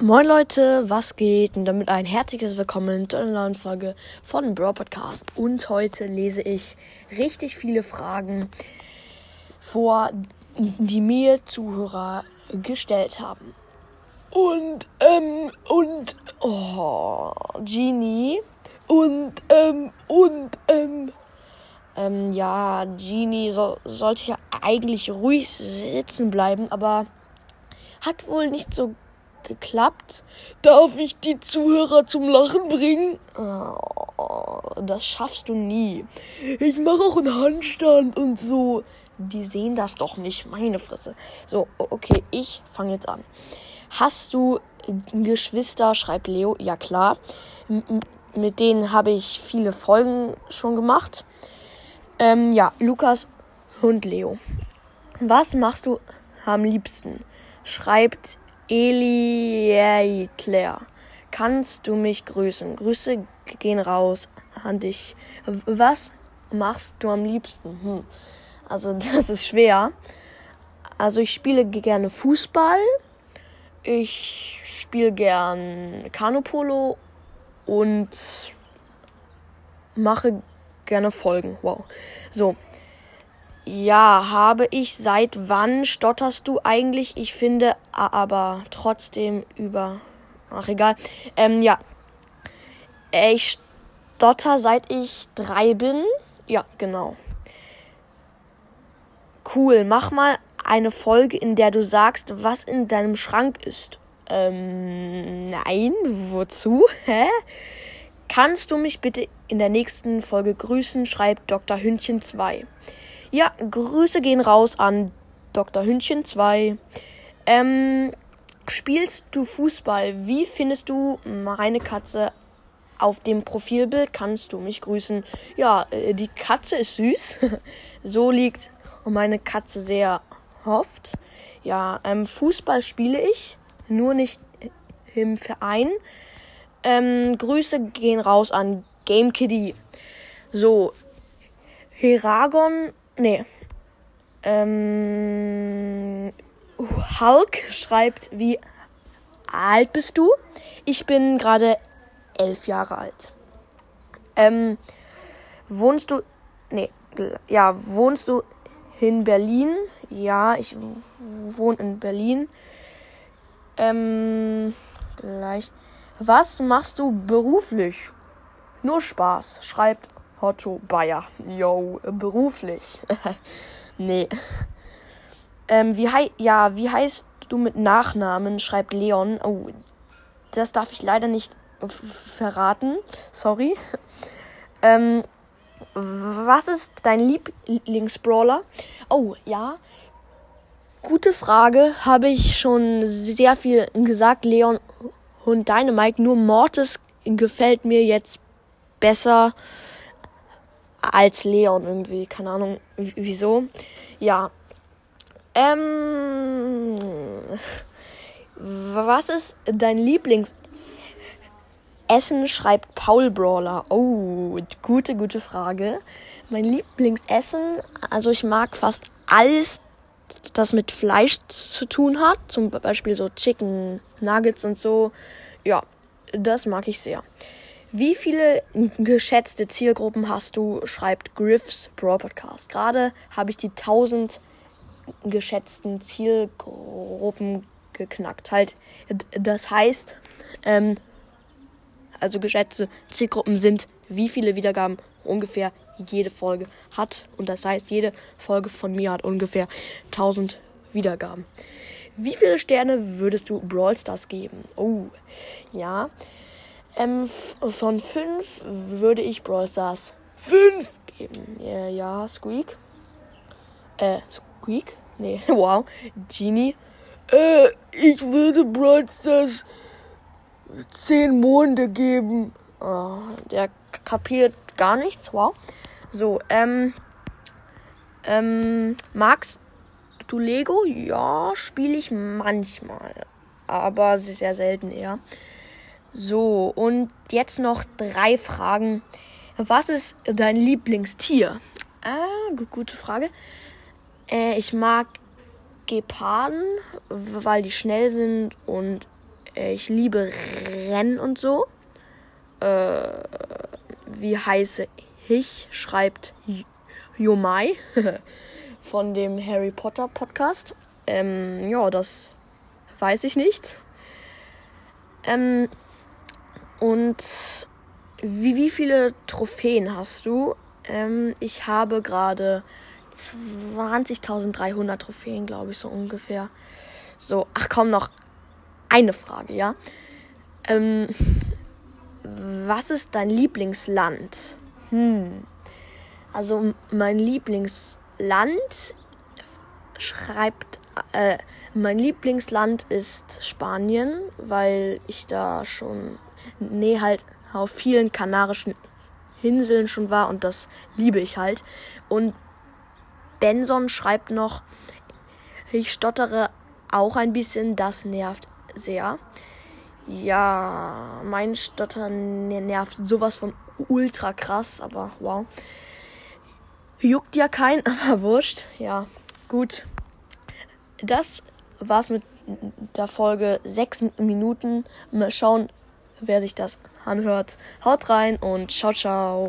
Moin Leute, was geht? Und damit ein herzliches Willkommen zu einer neuen Folge von Bro Podcast. Und heute lese ich richtig viele Fragen vor, die mir Zuhörer gestellt haben. Und, ähm, und, oh, Genie. Und, ähm, und, ähm, ähm, ja, Genie so, sollte ja eigentlich ruhig sitzen bleiben, aber hat wohl nicht so geklappt. Darf ich die Zuhörer zum Lachen bringen? Oh, das schaffst du nie. Ich mache auch einen Handstand und so. Die sehen das doch nicht, meine Fresse. So, okay, ich fange jetzt an. Hast du Geschwister? schreibt Leo. Ja, klar. M mit denen habe ich viele Folgen schon gemacht. Ähm, ja, Lukas und Leo. Was machst du am liebsten? Schreibt Eli Claire. Kannst du mich grüßen? Grüße gehen raus an dich. Was machst du am liebsten? Hm. Also, das ist schwer. Also, ich spiele gerne Fußball. Ich spiele gern Kanupolo und mache gerne Folgen. Wow. So. Ja, habe ich. Seit wann stotterst du eigentlich? Ich finde aber trotzdem über. Ach, egal. Ähm, ja. Ich stotter seit ich drei bin. Ja, genau. Cool. Mach mal eine Folge, in der du sagst, was in deinem Schrank ist. Ähm, nein. Wozu? Hä? Kannst du mich bitte in der nächsten Folge grüßen? Schreibt Dr. Hündchen 2. Ja, Grüße gehen raus an Dr. Hündchen 2. Ähm, spielst du Fußball? Wie findest du meine Katze auf dem Profilbild? Kannst du mich grüßen? Ja, äh, die Katze ist süß. so liegt meine Katze sehr oft. Ja, ähm, Fußball spiele ich, nur nicht im Verein. Ähm, Grüße gehen raus an Game Kitty. So, Heragon Nee. Ähm, Hulk schreibt, wie alt bist du? Ich bin gerade elf Jahre alt. Ähm, wohnst du, nee, ja, wohnst du in Berlin? Ja, ich wohne in Berlin. Ähm, gleich. Was machst du beruflich? Nur Spaß, schreibt Otto Bayer. Yo, beruflich. nee. Ähm, wie hei ja, wie heißt du mit Nachnamen? Schreibt Leon. Oh, das darf ich leider nicht verraten. Sorry. Ähm, was ist dein Lieblingsbrawler? Oh, ja. Gute Frage. Habe ich schon sehr viel gesagt. Leon und deine Mike. Nur Mortis gefällt mir jetzt besser als Leon irgendwie. Keine Ahnung wieso. Ja. Ähm. Was ist dein Lieblingsessen? Schreibt Paul Brawler. Oh, gute, gute Frage. Mein Lieblingsessen, also ich mag fast alles, das mit Fleisch zu tun hat. Zum Beispiel so Chicken Nuggets und so. Ja, das mag ich sehr. Wie viele geschätzte Zielgruppen hast du? Schreibt Griffs Brawl Podcast. Gerade habe ich die 1000 geschätzten Zielgruppen geknackt. Halt, das heißt, ähm, also geschätzte Zielgruppen sind, wie viele Wiedergaben ungefähr jede Folge hat. Und das heißt, jede Folge von mir hat ungefähr 1000 Wiedergaben. Wie viele Sterne würdest du Brawl Stars geben? Oh, ja. Ähm, von 5 würde ich Brawl Stars 5 geben. Ja, ja, Squeak. Äh, Squeak? Nee, wow. Genie. Äh, ich würde Brawl Stars 10 Monde geben. Oh, der kapiert gar nichts. Wow. So, ähm. Ähm, magst du Lego? Ja, spiele ich manchmal. Aber sehr selten eher. So, und jetzt noch drei Fragen. Was ist dein Lieblingstier? Ah, gute Frage. Äh, ich mag Geparden, weil die schnell sind und ich liebe Rennen und so. Äh, wie heiße ich? Schreibt Yomai von dem Harry Potter Podcast. Ähm, ja, das weiß ich nicht. Ähm, und wie, wie viele Trophäen hast du? Ähm, ich habe gerade 20.300 Trophäen, glaube ich, so ungefähr. So, ach komm, noch eine Frage, ja? Ähm, was ist dein Lieblingsland? Hm. Also mein Lieblingsland schreibt, äh, mein Lieblingsland ist Spanien, weil ich da schon, nee, halt auf vielen kanarischen Inseln schon war und das liebe ich halt. Und Benson schreibt noch, ich stottere auch ein bisschen, das nervt sehr. Ja, mein Stottern nervt sowas von ultra krass, aber wow. Juckt ja kein, aber wurscht. Ja, gut. Das war's mit der Folge. Sechs Minuten. Mal schauen, wer sich das anhört. Haut rein und ciao, ciao.